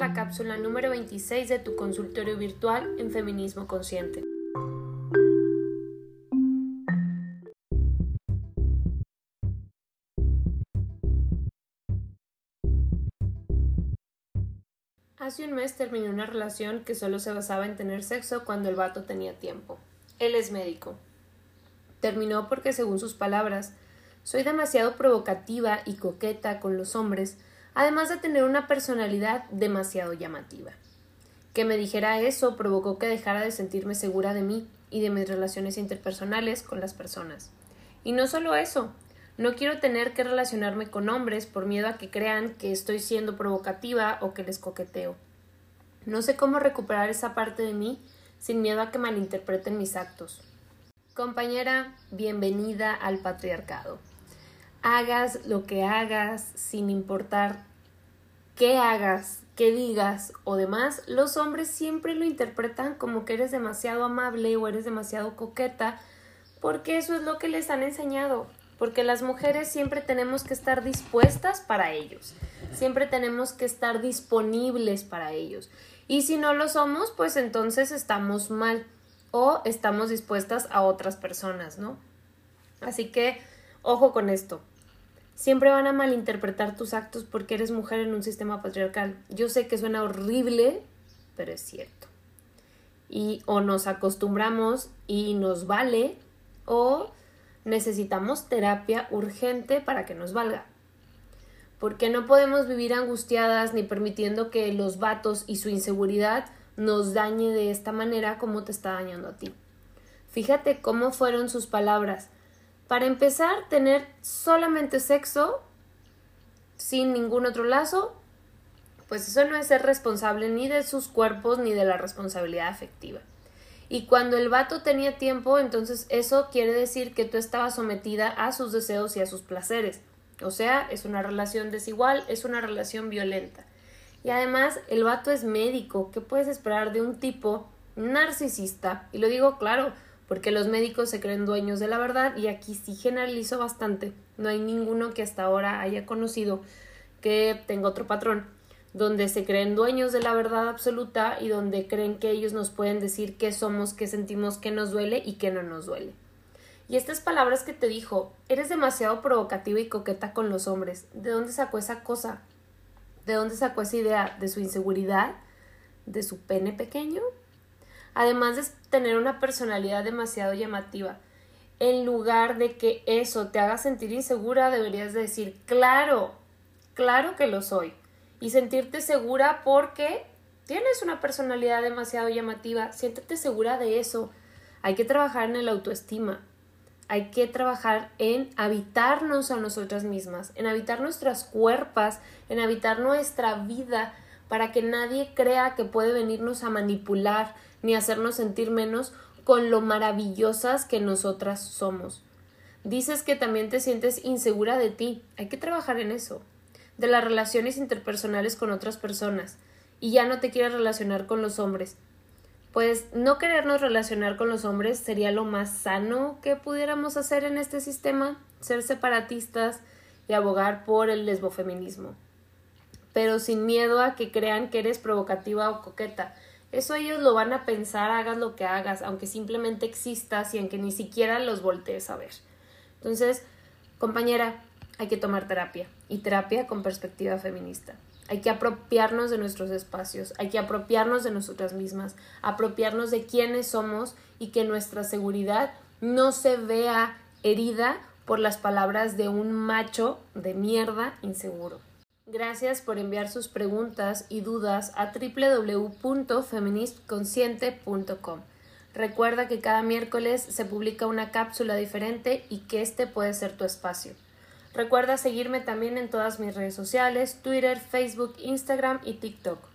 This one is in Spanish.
la cápsula número 26 de tu consultorio virtual en Feminismo Consciente. Hace un mes terminé una relación que solo se basaba en tener sexo cuando el vato tenía tiempo. Él es médico. Terminó porque, según sus palabras, soy demasiado provocativa y coqueta con los hombres, además de tener una personalidad demasiado llamativa. Que me dijera eso provocó que dejara de sentirme segura de mí y de mis relaciones interpersonales con las personas. Y no solo eso, no quiero tener que relacionarme con hombres por miedo a que crean que estoy siendo provocativa o que les coqueteo. No sé cómo recuperar esa parte de mí sin miedo a que malinterpreten mis actos. Compañera, bienvenida al patriarcado. Hagas lo que hagas, sin importar qué hagas, qué digas o demás, los hombres siempre lo interpretan como que eres demasiado amable o eres demasiado coqueta, porque eso es lo que les han enseñado porque las mujeres siempre tenemos que estar dispuestas para ellos, siempre tenemos que estar disponibles para ellos. Y si no lo somos, pues entonces estamos mal o estamos dispuestas a otras personas, ¿no? Así que, ojo con esto. Siempre van a malinterpretar tus actos porque eres mujer en un sistema patriarcal. Yo sé que suena horrible, pero es cierto. Y o nos acostumbramos y nos vale, o necesitamos terapia urgente para que nos valga. Porque no podemos vivir angustiadas ni permitiendo que los vatos y su inseguridad nos dañe de esta manera como te está dañando a ti. Fíjate cómo fueron sus palabras. Para empezar, tener solamente sexo sin ningún otro lazo, pues eso no es ser responsable ni de sus cuerpos ni de la responsabilidad afectiva. Y cuando el vato tenía tiempo, entonces eso quiere decir que tú estabas sometida a sus deseos y a sus placeres. O sea, es una relación desigual, es una relación violenta. Y además, el vato es médico. ¿Qué puedes esperar de un tipo narcisista? Y lo digo claro, porque los médicos se creen dueños de la verdad y aquí sí generalizo bastante. No hay ninguno que hasta ahora haya conocido que tenga otro patrón donde se creen dueños de la verdad absoluta y donde creen que ellos nos pueden decir qué somos, qué sentimos, qué nos duele y qué no nos duele. Y estas palabras que te dijo, eres demasiado provocativa y coqueta con los hombres. ¿De dónde sacó esa cosa? ¿De dónde sacó esa idea? ¿De su inseguridad? ¿De su pene pequeño? Además de tener una personalidad demasiado llamativa. En lugar de que eso te haga sentir insegura, deberías decir, claro, claro que lo soy y sentirte segura porque tienes una personalidad demasiado llamativa. Siéntete segura de eso. Hay que trabajar en el autoestima. Hay que trabajar en habitarnos a nosotras mismas, en habitar nuestras cuerpas, en habitar nuestra vida, para que nadie crea que puede venirnos a manipular ni hacernos sentir menos con lo maravillosas que nosotras somos. Dices que también te sientes insegura de ti. Hay que trabajar en eso de las relaciones interpersonales con otras personas y ya no te quieres relacionar con los hombres. Pues no querernos relacionar con los hombres sería lo más sano que pudiéramos hacer en este sistema, ser separatistas y abogar por el lesbofeminismo. Pero sin miedo a que crean que eres provocativa o coqueta. Eso ellos lo van a pensar, hagas lo que hagas, aunque simplemente existas y aunque ni siquiera los voltees a ver. Entonces, compañera, hay que tomar terapia y terapia con perspectiva feminista. Hay que apropiarnos de nuestros espacios, hay que apropiarnos de nosotras mismas, apropiarnos de quiénes somos y que nuestra seguridad no se vea herida por las palabras de un macho de mierda inseguro. Gracias por enviar sus preguntas y dudas a www.feministconsciente.com. Recuerda que cada miércoles se publica una cápsula diferente y que este puede ser tu espacio. Recuerda seguirme también en todas mis redes sociales, Twitter, Facebook, Instagram y TikTok.